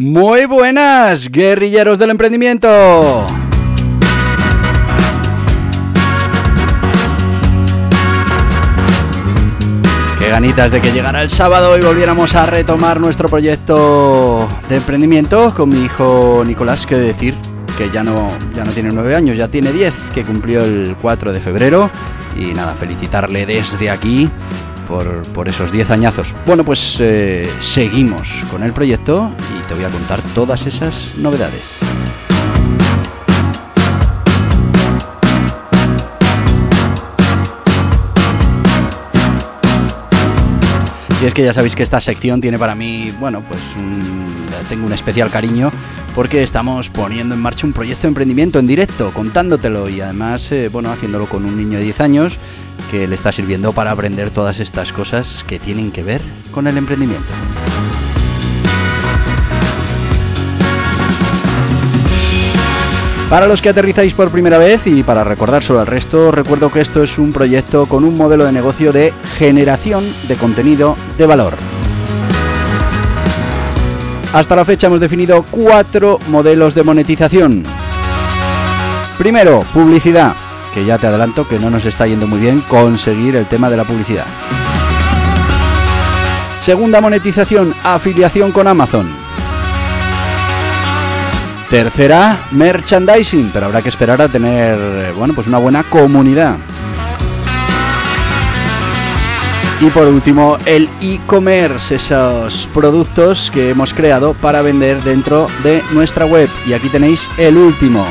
Muy buenas, guerrilleros del emprendimiento. Qué ganitas de que llegara el sábado y volviéramos a retomar nuestro proyecto de emprendimiento con mi hijo Nicolás, que decir que ya no, ya no tiene nueve años, ya tiene diez, que cumplió el 4 de febrero. Y nada, felicitarle desde aquí por, esos 10 añazos. Bueno, pues eh, seguimos con el proyecto y te voy a contar todas esas novedades. Y es que ya sabéis que esta sección tiene para mí, bueno, pues tengo un especial cariño porque estamos poniendo en marcha un proyecto de emprendimiento en directo, contándotelo y además, eh, bueno, haciéndolo con un niño de 10 años que le está sirviendo para aprender todas estas cosas que tienen que ver con el emprendimiento. Para los que aterrizáis por primera vez y para recordar solo al resto, recuerdo que esto es un proyecto con un modelo de negocio de generación de contenido de valor. Hasta la fecha hemos definido cuatro modelos de monetización. Primero, publicidad, que ya te adelanto que no nos está yendo muy bien conseguir el tema de la publicidad. Segunda monetización, afiliación con Amazon. Tercera, merchandising, pero habrá que esperar a tener, eh, bueno, pues una buena comunidad. Y por último, el e-commerce, esos productos que hemos creado para vender dentro de nuestra web. Y aquí tenéis el último,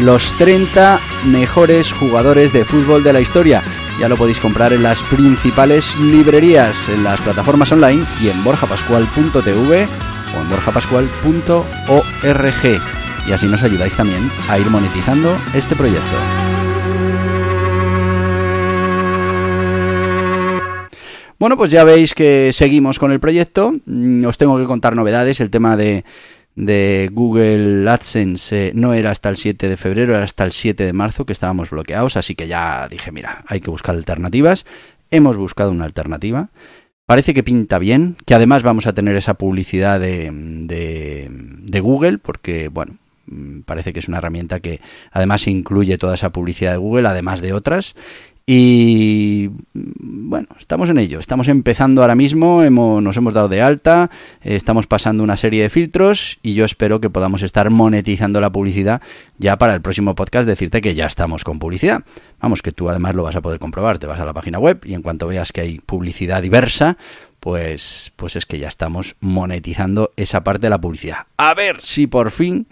los 30 mejores jugadores de fútbol de la historia. Ya lo podéis comprar en las principales librerías, en las plataformas online y en borjapascual.tv o en borjapascual.org. Y así nos ayudáis también a ir monetizando este proyecto. Bueno, pues ya veis que seguimos con el proyecto. Mm, os tengo que contar novedades. El tema de, Google AdSense eh, no era hasta el 7 de febrero, era hasta el 7 de marzo que estábamos bloqueados. Así que ya dije, mira, hay que buscar alternativas. Hemos buscado una alternativa. Parece que pinta bien, que además vamos a tener esa publicidad de, de, Google, porque, bueno, mm, parece que es una herramienta que además incluye toda esa publicidad de Google, además de otras, y bueno, estamos en ello, estamos empezando ahora mismo, hemos, nos hemos dado de alta, estamos pasando una serie de filtros y yo espero que podamos estar monetizando la publicidad ya para el próximo podcast, decirte que ya estamos con publicidad. Vamos, que tú además lo vas a poder comprobar, te vas a la página web y en cuanto veas que hay publicidad diversa, pues, pues es que ya estamos monetizando esa parte de la publicidad. A ver si por fin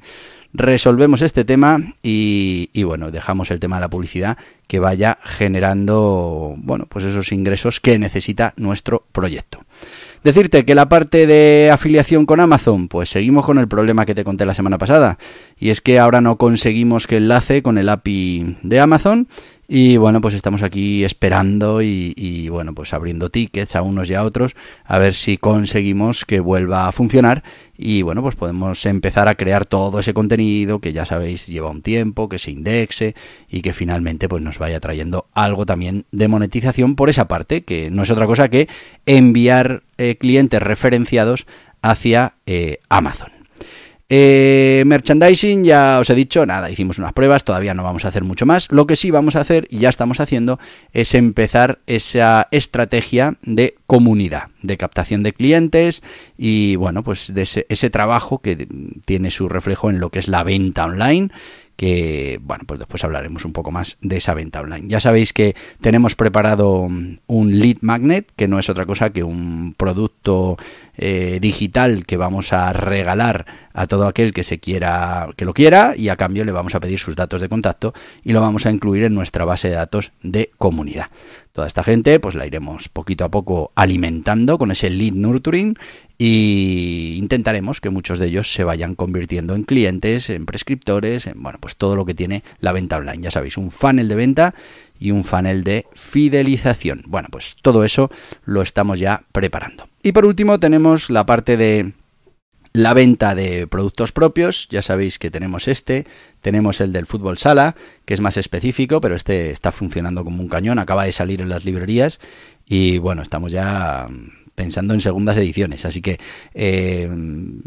resolvemos este tema y, bueno, dejamos el tema de la publicidad que vaya generando, bueno, pues esos ingresos que necesita nuestro proyecto. Decirte que la parte de afiliación con Amazon, pues seguimos con el problema que te conté la semana pasada. Y es que ahora no conseguimos que enlace con el API de Amazon y bueno, pues estamos aquí esperando y, bueno, pues abriendo tickets a unos y a otros a ver si conseguimos que vuelva a funcionar y bueno, pues podemos empezar a crear todo ese contenido que ya sabéis lleva un tiempo, que se indexe y que finalmente pues nos vaya trayendo algo también de monetización por esa parte, que no es otra cosa que enviar eh, clientes referenciados hacia eh, Amazon. Eh, merchandising, ya os he dicho, nada, hicimos unas pruebas, todavía no vamos a hacer mucho más. Lo que sí vamos a hacer, y ya estamos haciendo, es empezar esa estrategia de comunidad, de captación de clientes y, bueno, pues de ese, ese trabajo que tiene su reflejo en lo que es la venta online que bueno, pues después hablaremos un poco más de esa venta online. Ya sabéis que tenemos preparado un lead magnet, que no es otra cosa que un producto eh, digital que vamos a regalar a todo aquel que se quiera, que lo quiera, y a cambio le vamos a pedir sus datos de contacto y lo vamos a incluir en nuestra base de datos de comunidad. Toda esta gente, pues la iremos poquito a poco alimentando con ese lead nurturing y intentaremos que muchos de ellos se vayan convirtiendo en clientes, en prescriptores, en bueno, pues todo lo que tiene la venta online. Ya sabéis, un funnel de venta y un funnel de fidelización. Bueno, pues todo eso lo estamos ya preparando. Y por último tenemos la parte de la venta de productos propios, ya sabéis que tenemos este, tenemos el del fútbol sala, que es más específico, pero este está funcionando como un cañón, acaba de salir en las librerías y bueno, estamos ya pensando en segundas ediciones. Así que, eh,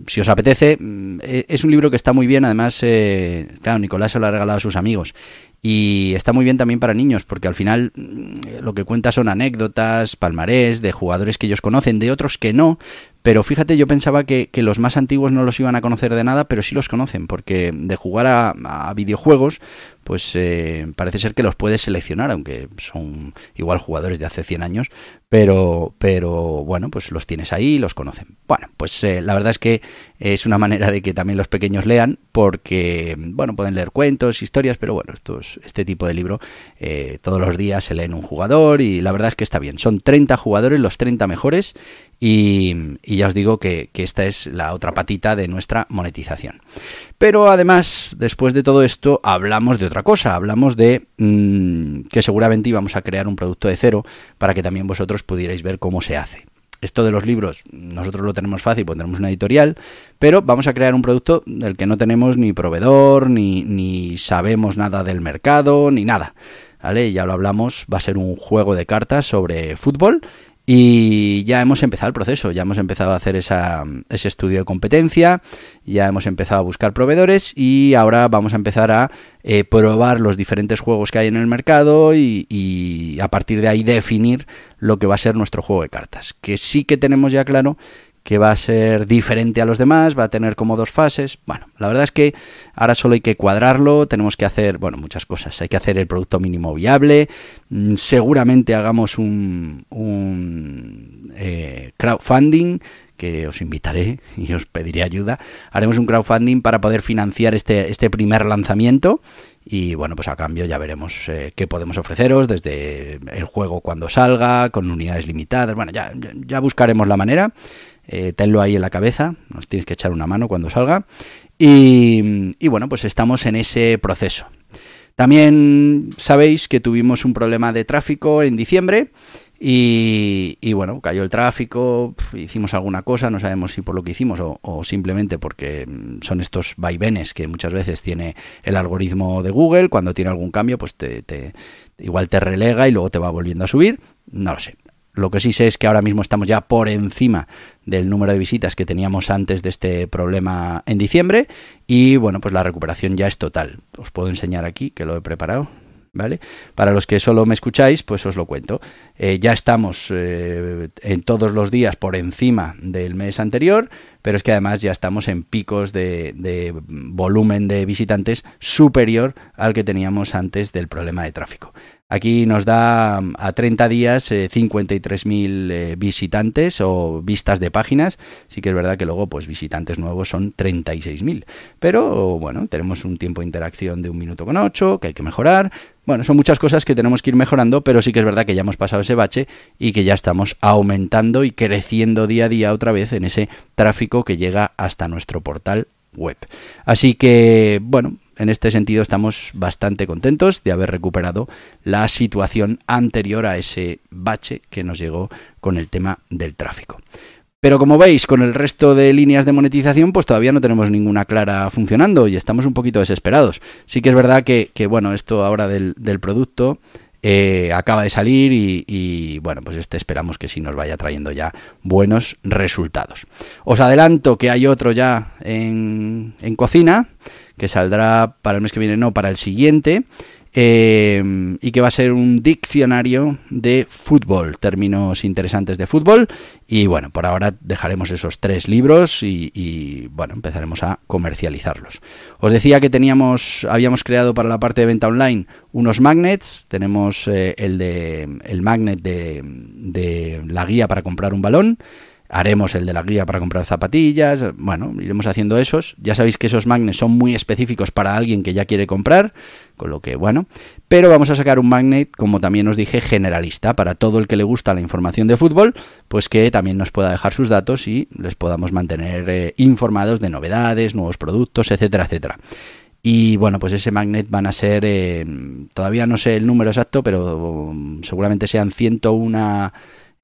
si os apetece, mm, es un libro que está muy bien. Además, eh, claro, Nicolás se lo ha regalado a sus amigos. Y está muy bien también para niños, porque al final mm, lo que cuenta son anécdotas, palmarés de jugadores que ellos conocen, de otros que no, pero fíjate, yo pensaba que, los más antiguos no los iban a conocer de nada, pero sí los conocen, porque de jugar a, videojuegos, pues eh, parece ser que los puedes seleccionar, aunque son igual jugadores de hace 100 años, pero, pero bueno, pues los tienes ahí y los conocen. Bueno, pues eh, la verdad es que es una manera de que también los pequeños lean, porque, bueno, pueden leer cuentos, historias, pero bueno, estos, este tipo de libro eh, todos los días se leen un jugador y la verdad es que está bien. Son 30 jugadores, los 30 mejores, y, ya os digo que, esta es la otra patita de nuestra monetización. Pero además, después de todo esto, hablamos de otra cosa. Hablamos de mm, que seguramente íbamos a crear un producto de cero para que también vosotros pudierais ver cómo se hace. Esto de los libros, nosotros lo tenemos fácil, tenemos una editorial, pero vamos a crear un producto del que no tenemos ni proveedor, ni, ni sabemos nada del mercado, ni nada. ¿Vale? Ya lo hablamos, va a ser un juego de cartas sobre fútbol y ya hemos empezado el proceso, ya hemos empezado a hacer esa, ese estudio de competencia, ya hemos empezado a buscar proveedores y ahora vamos a empezar a eh, probar los diferentes juegos que hay en el mercado y, y a partir de ahí definir lo que va a ser nuestro juego de cartas. Que sí que tenemos ya claro que va a ser diferente a los demás, va a tener como dos fases. Bueno, la verdad es que ahora solo hay que cuadrarlo, tenemos que hacer, bueno, muchas cosas. Hay que hacer el producto mínimo viable, mm, seguramente hagamos un, un eh, crowdfunding que os invitaré y os pediré ayuda. Haremos un crowdfunding para poder financiar este, este primer lanzamiento y bueno, pues a cambio ya veremos eh, qué podemos ofreceros desde el juego cuando salga, con unidades limitadas. Bueno, ya, ya buscaremos la manera eh, tenlo ahí en la cabeza, nos tienes que echar una mano cuando salga. Y, bueno, pues estamos en ese proceso. También sabéis que tuvimos un problema de tráfico en diciembre y, bueno, cayó el tráfico, hicimos alguna cosa, no sabemos si por lo que hicimos o, simplemente porque son estos vaivenes que muchas veces tiene el algoritmo de Google, cuando tiene algún cambio pues te, igual te relega y luego te va volviendo a subir, no lo sé. Lo que sí sé es que ahora mismo estamos ya por encima del número de visitas que teníamos antes de este problema en diciembre y bueno, pues la recuperación ya es total. Os puedo enseñar aquí que lo he preparado. ¿Vale? Para los que solo me escucháis, pues os lo cuento. Eh, ya estamos eh, en todos los días por encima del mes anterior, pero es que además ya estamos en picos de, de volumen de visitantes superior al que teníamos antes del problema de tráfico. Aquí nos da a 30 días 53.000 eh, eh, visitantes o vistas de páginas. Sí que es verdad que luego pues visitantes nuevos son 36.000. Pero bueno, tenemos un tiempo de interacción de un minuto con 8 que hay que mejorar. Bueno, son muchas cosas que tenemos que ir mejorando, pero sí que es verdad que ya hemos pasado ese bache y que ya estamos aumentando y creciendo día a día otra vez en ese tráfico que llega hasta nuestro portal web. Así que, bueno, en este sentido estamos bastante contentos de haber recuperado la situación anterior a ese bache que nos llegó con el tema del tráfico. Pero como veis, con el resto de líneas de monetización, pues todavía no tenemos ninguna clara funcionando y estamos un poquito desesperados. Sí que es verdad que, bueno, esto ahora del, producto eh, acaba de salir y, bueno, pues este esperamos que sí nos vaya trayendo ya buenos resultados. Os adelanto que hay otro ya en, en cocina que saldrá para el mes que viene, no, para el siguiente. Eh, y que va a ser un diccionario de fútbol, términos interesantes de fútbol. Y bueno, por ahora dejaremos esos tres libros y, bueno, empezaremos a comercializarlos. Os decía que teníamos, habíamos creado para la parte de venta online unos magnets. Tenemos eh, el de el magnet de, de la guía para comprar un balón Haremos el de la guía para comprar zapatillas, bueno, iremos haciendo esos. Ya sabéis que esos magnets son muy específicos para alguien que ya quiere comprar, con lo que bueno. Pero vamos a sacar un magnet, como también os dije, generalista, para todo el que le gusta la información de fútbol, pues que también nos pueda dejar sus datos y les podamos mantener eh, informados de novedades, nuevos productos, etcétera, etcétera. Y bueno, pues ese magnet van a ser, eh, todavía no sé el número exacto, pero um, seguramente sean 101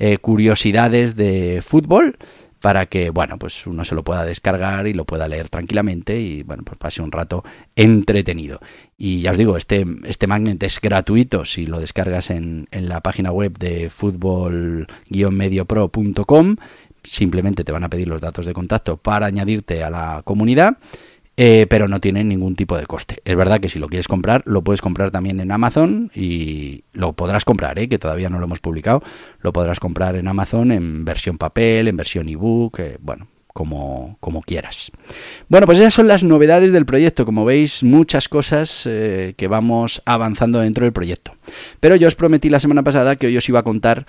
eh, curiosidades de fútbol para que, bueno, pues uno se lo pueda descargar y lo pueda leer tranquilamente y, bueno, pues pase un rato entretenido. Y ya os digo, este, este magnet es gratuito si lo descargas en, en la página web de fútbol-mediopro.com. Simplemente te van a pedir los datos de contacto para añadirte a la comunidad eh, pero no tiene ningún tipo de coste. Es verdad que si lo quieres comprar, lo puedes comprar también en Amazon y lo podrás comprar, ¿eh? que todavía no lo hemos publicado, lo podrás comprar en Amazon en versión papel, en versión ebook, eh, bueno, como, como, quieras. Bueno, pues esas son las novedades del proyecto. Como veis, muchas cosas eh, que vamos avanzando dentro del proyecto. Pero yo os prometí la semana pasada que hoy os iba a contar,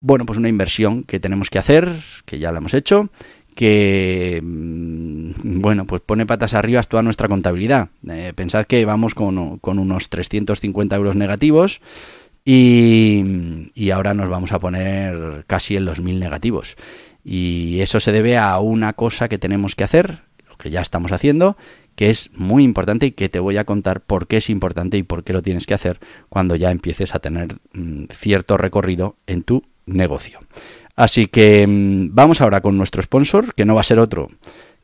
bueno, pues una inversión que tenemos que hacer, que ya la hemos hecho, que, mm, bueno, pues pone patas arriba toda nuestra contabilidad. Eh, pensad que vamos con, unos 350 euros negativos y, y, ahora nos vamos a poner casi en los 1000 negativos. Y eso se debe a una cosa que tenemos que hacer, lo que ya estamos haciendo, que es muy importante y que te voy a contar por qué es importante y por qué lo tienes que hacer cuando ya empieces a tener mm, cierto recorrido en tu negocio. Así que mm, vamos ahora con nuestro sponsor, que no va a ser otro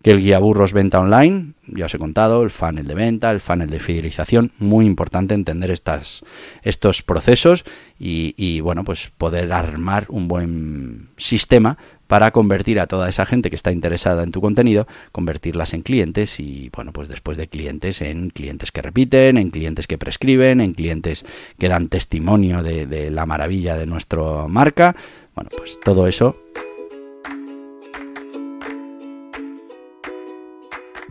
que el guía burros venta online. Ya os he contado, el funnel de venta, el funnel de fidelización. Muy importante entender estas, estos procesos y, bueno, pues poder armar un buen sistema para convertir a toda esa gente que está interesada en tu contenido, convertirlas en clientes y bueno, pues después de clientes en clientes que repiten, en clientes que prescriben, en clientes que dan testimonio de, de la maravilla de nuestra marca bueno, pues todo eso.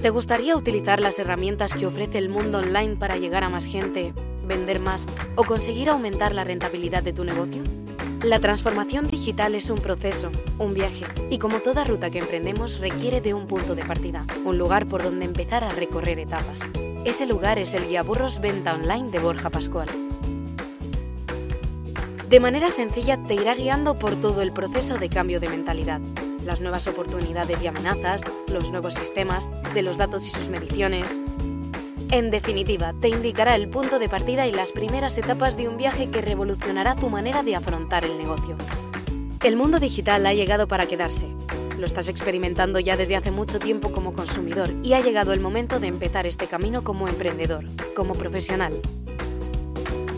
¿Te gustaría utilizar las herramientas que ofrece el mundo online para llegar a más gente, vender más o conseguir aumentar la rentabilidad de tu negocio? La transformación digital es un proceso, un viaje, y como toda ruta que emprendemos requiere de un punto de partida, un lugar por donde empezar a recorrer etapas. Ese lugar es el Guía Burros Venta Online de Borja Pascual. De manera sencilla te irá guiando por todo el proceso de cambio de mentalidad, las nuevas oportunidades y amenazas, los nuevos sistemas, de los datos y sus mediciones. En definitiva, te indicará el punto de partida y las primeras etapas de un viaje que revolucionará tu manera de afrontar el negocio. El mundo digital ha llegado para quedarse. Lo estás experimentando ya desde hace mucho tiempo como consumidor y ha llegado el momento de empezar este camino como emprendedor, como profesional,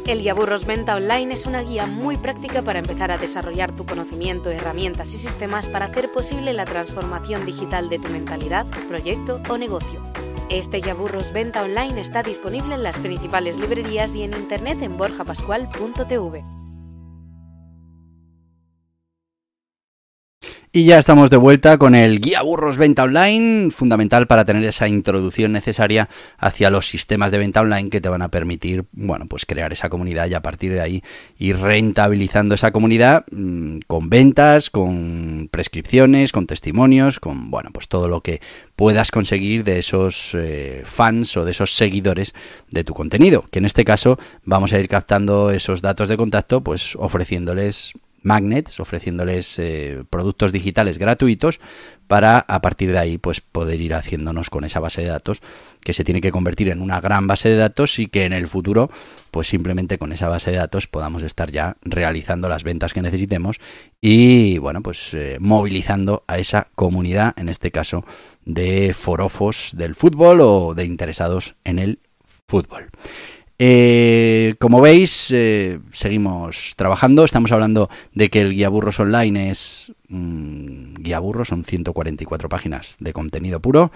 el Guía Burros Venta Online es una guía muy práctica para empezar a desarrollar tu conocimiento, herramientas y sistemas para hacer posible la transformación digital de tu mentalidad, proyecto o negocio. Este Guía Burros Venta Online está disponible en las principales librerías y en internet en borjapascual.tv. Y ya estamos de vuelta con el guía burros venta online, fundamental para tener esa introducción necesaria hacia los sistemas de venta online que te van a permitir, bueno, pues crear esa comunidad y a partir de ahí ir rentabilizando esa comunidad mmm, con ventas, con prescripciones, con testimonios, con, bueno, pues todo lo que puedas conseguir de esos eh, fans o de esos seguidores de tu contenido, que en este caso vamos a ir captando esos datos de contacto, pues ofreciéndoles magnets, ofreciéndoles eh, productos digitales gratuitos para a partir de ahí pues poder ir haciéndonos con esa base de datos que se tiene que convertir en una gran base de datos y que en el futuro pues simplemente con esa base de datos podamos estar ya realizando las ventas que necesitemos y bueno pues eh, movilizando a esa comunidad en este caso de forofos del fútbol o de interesados en el fútbol. Eh, como veis, eh, seguimos trabajando. Estamos hablando de que el guía burros online es mm, guía burros, son 144 páginas de contenido puro.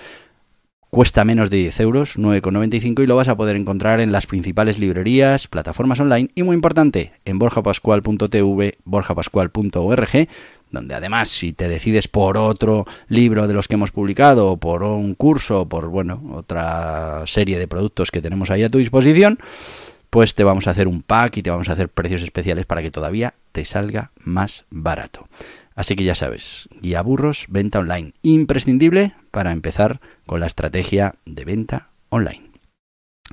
Cuesta menos de 10 euros, 9,95 y lo vas a poder encontrar en las principales librerías, plataformas online y muy importante, en borjapascual.tv, borjapascual.org, donde además si te decides por otro libro de los que hemos publicado, o por un curso, o por bueno, otra serie de productos que tenemos ahí a tu disposición, pues te vamos a hacer un pack y te vamos a hacer precios especiales para que todavía te salga más barato. Así que ya sabes, guía burros, venta online, imprescindible para empezar con la estrategia de venta online.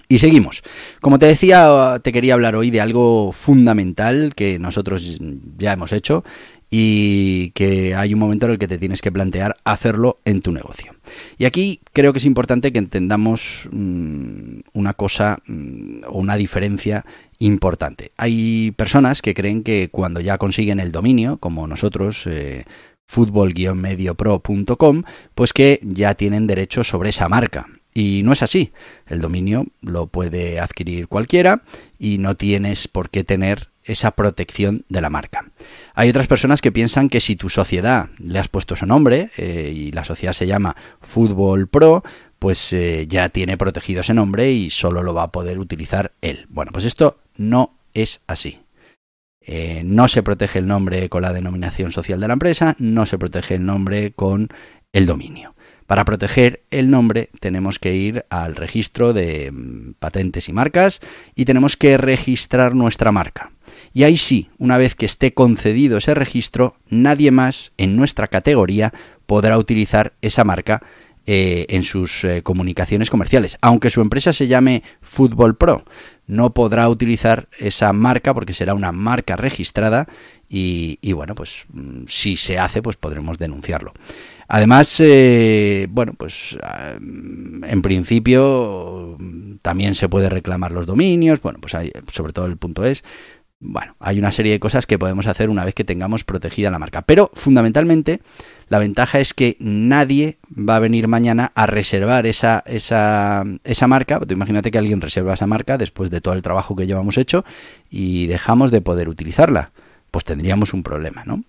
Y seguimos. Como te decía, te quería hablar hoy de algo fundamental que nosotros ya hemos hecho y que hay un momento en el que te tienes que plantear hacerlo en tu negocio. Y aquí creo que es importante que entendamos mm, una cosa mm, o una diferencia importante. Hay personas que creen que cuando ya consiguen el dominio, como nosotros, eh, fútbol-mediopro.com, pues que ya tienen derecho sobre esa marca. Y no es así. El dominio lo puede adquirir cualquiera y no tienes por qué tener esa protección de la marca. Hay otras personas que piensan que si tu sociedad le has puesto su nombre eh, y la sociedad se llama Fútbol Pro, pues eh, ya tiene protegido ese nombre y solo lo va a poder utilizar él. Bueno, pues esto no es así. Eh, no se protege el nombre con la denominación social de la empresa, no se protege el nombre con el dominio. Para proteger el nombre tenemos que ir al registro de mm, patentes y marcas y tenemos que registrar nuestra marca. Y ahí sí, una vez que esté concedido ese registro, nadie más en nuestra categoría podrá utilizar esa marca eh, en sus eh, comunicaciones comerciales. Aunque su empresa se llame Fútbol Pro, no podrá utilizar esa marca porque será una marca registrada y, bueno, pues mm, si se hace, pues podremos denunciarlo. Además, eh, bueno, pues ah, en principio también se puede reclamar los dominios, bueno, pues hay, sobre todo el punto es, bueno, hay una serie de cosas que podemos hacer una vez que tengamos protegida la marca. Pero fundamentalmente, la ventaja es que nadie va a venir mañana a reservar esa, esa, esa marca. imagínate que alguien reserva esa marca después de todo el trabajo que llevamos hecho y dejamos de poder utilizarla. Pues tendríamos un problema, ¿no?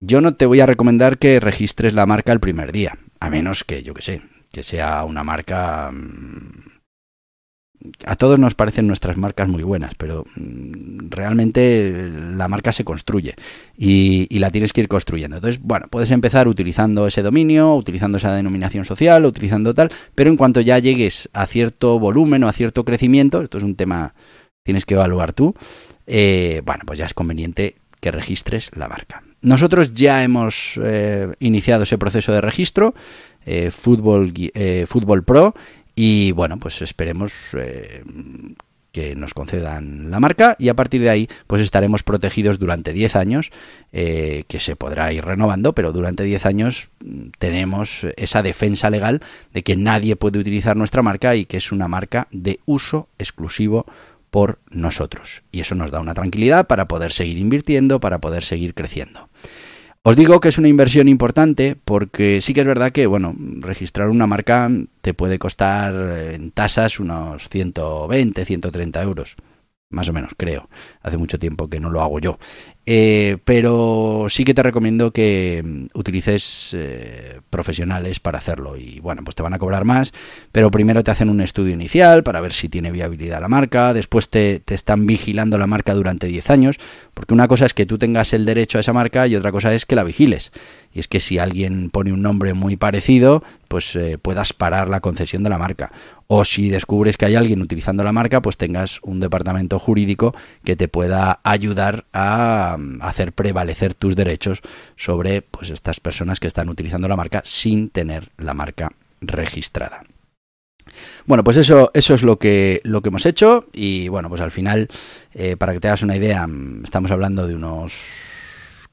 Yo no te voy a recomendar que registres la marca el primer día, a menos que, yo que sé, que sea una marca... A todos nos parecen nuestras marcas muy buenas, pero mm, realmente la marca se construye y, la tienes que ir construyendo. Entonces, bueno, puedes empezar utilizando ese dominio, utilizando esa denominación social, utilizando tal, pero en cuanto ya llegues a cierto volumen o a cierto crecimiento, esto es un tema tienes que evaluar tú, eh, bueno, pues ya es conveniente que registres la marca. Nosotros ya hemos eh, iniciado ese proceso de registro, eh, Fútbol, eh, Fútbol Pro, y bueno, pues esperemos que nos concedan la marca y a partir de ahí pues estaremos protegidos durante 10 años, que se podrá ir renovando, pero durante 10 años mm, tenemos esa defensa legal de que nadie puede utilizar nuestra marca y que es una marca de uso exclusivo por nosotros. Y eso nos da una tranquilidad para poder seguir invirtiendo, para poder seguir creciendo. Os digo que es una inversión importante porque sí que es verdad que, bueno, registrar una marca te puede costar en tasas unos 120, 130 euros más o menos, creo. Hace mucho tiempo que no lo hago yo. Eh, pero sí que te recomiendo que mm, utilices eh, profesionales para hacerlo. Y bueno, pues te van a cobrar más, pero primero te hacen un estudio inicial para ver si tiene viabilidad la marca, después te, te están vigilando la marca durante 10 años, porque una cosa es que tú tengas el derecho a esa marca y otra cosa es que la vigiles. Y es que si alguien pone un nombre muy parecido, pues eh, puedas parar la concesión de la marca o si descubres que hay alguien utilizando la marca, pues tengas un departamento jurídico que te pueda ayudar a mm, hacer prevalecer tus derechos sobre pues estas personas que están utilizando la marca sin tener la marca registrada. Bueno, pues eso, eso es lo que, lo que hemos hecho y bueno, pues al final, eh, para que te hagas una idea, mm, estamos hablando de unos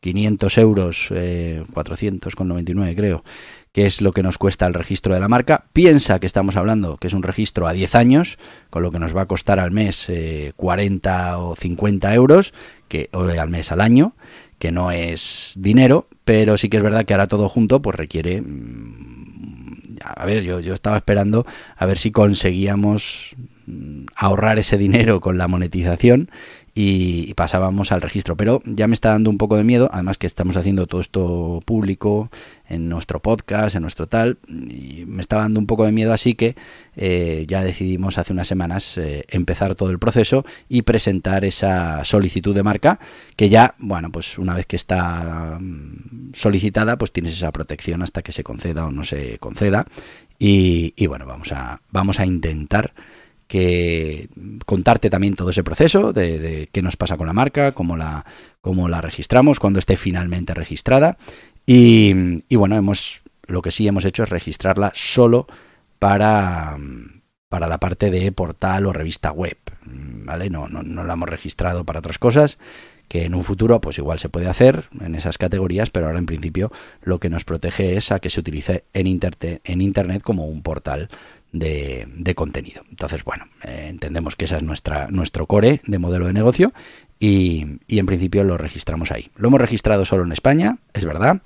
500 euros, eh, 400,99 creo, que es lo que nos cuesta el registro de la marca. Piensa que estamos hablando que es un registro a 10 años, con lo que nos va a costar al mes 40 eh, o 50 euros, que, o al mes al año, que no es dinero, pero sí que es verdad que ahora todo junto pues requiere... Mm, a ver, yo, yo estaba esperando a ver si conseguíamos mm, ahorrar ese dinero con la monetización y pasábamos al registro. Pero ya me está dando un poco de miedo, además que estamos haciendo todo esto público en nuestro podcast, en nuestro tal, y me está dando un poco de miedo, así que eh, ya decidimos hace unas semanas eh, empezar todo el proceso y presentar esa solicitud de marca, que ya, bueno, pues una vez que está mm, solicitada, pues tienes esa protección hasta que se conceda o no se conceda. Y, y bueno, vamos a, vamos a intentar que contarte también todo ese proceso de, qué nos pasa con la marca, cómo la, cómo la registramos, cuando esté finalmente registrada. Y, bueno, hemos, lo que sí hemos hecho es registrarla solo para, para la parte de portal o revista web. ¿Vale? No, no, no la hemos registrado para otras cosas que en un futuro pues igual se puede hacer en esas categorías, pero ahora en principio lo que nos protege es a que se utilice en, en Internet como un portal de, contenido. Entonces, bueno, eh, entendemos que esa es nuestra, nuestro core de modelo de negocio y, en principio lo registramos ahí. Lo hemos registrado solo en España, es verdad,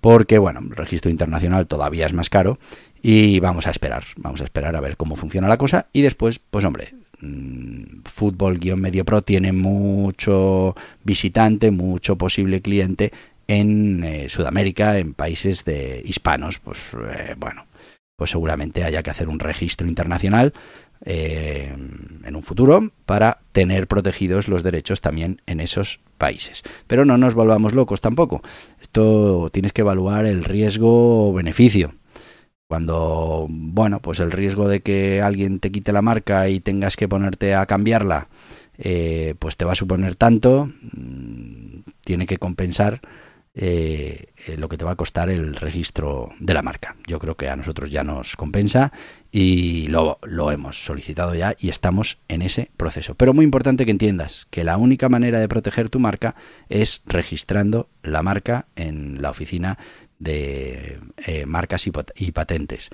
porque, bueno, el registro internacional todavía es más caro y vamos a esperar, vamos a esperar a ver cómo funciona la cosa y después, pues hombre, mm, fútbol-medio pro tiene mucho visitante, mucho posible cliente en eh, Sudamérica, en países de hispanos, pues eh, bueno, pues seguramente haya que hacer un registro internacional eh, en un futuro para tener protegidos los derechos también en esos países. Pero no nos volvamos locos tampoco. Esto tienes que evaluar el riesgo-beneficio. Cuando, bueno, pues el riesgo de que alguien te quite la marca y tengas que ponerte a cambiarla, eh, pues te va a suponer tanto, mm, tiene que compensar eh, eh, lo que te va a costar el registro de la marca. Yo creo que a nosotros ya nos compensa y lo, lo hemos solicitado ya y estamos en ese proceso. Pero muy importante que entiendas que la única manera de proteger tu marca es registrando la marca en la oficina de eh, marcas y, patentes.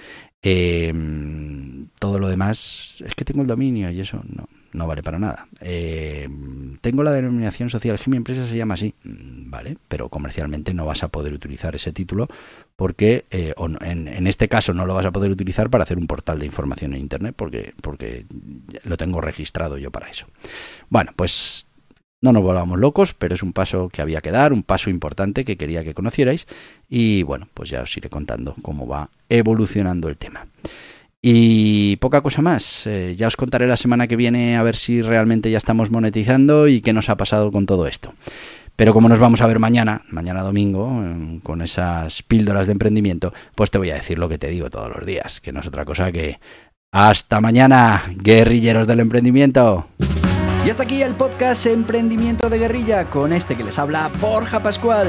todo lo demás es que tengo el dominio y eso no, no vale para nada. Eh, tengo la denominación social, que mi empresa se llama así, mm, vale, pero comercialmente no vas a poder utilizar ese título porque, eh, en, este caso no lo vas a poder utilizar para hacer un portal de información en Internet porque, porque lo tengo registrado yo para eso. Bueno, pues no nos volvamos locos, pero es un paso que había que dar, un paso importante que quería que conocierais y bueno, pues ya os iré contando cómo va evolucionando el tema. Y poca cosa más. Eh, ya os contaré la semana que viene a ver si realmente ya estamos monetizando y qué nos ha pasado con todo esto. Pero como nos vamos a ver mañana, mañana domingo, eh, con esas píldoras de emprendimiento, pues te voy a decir lo que te digo todos los días, que no es otra cosa que hasta mañana, guerrilleros del emprendimiento. Y hasta aquí el podcast Emprendimiento de Guerrilla con este que les habla Borja Pascual.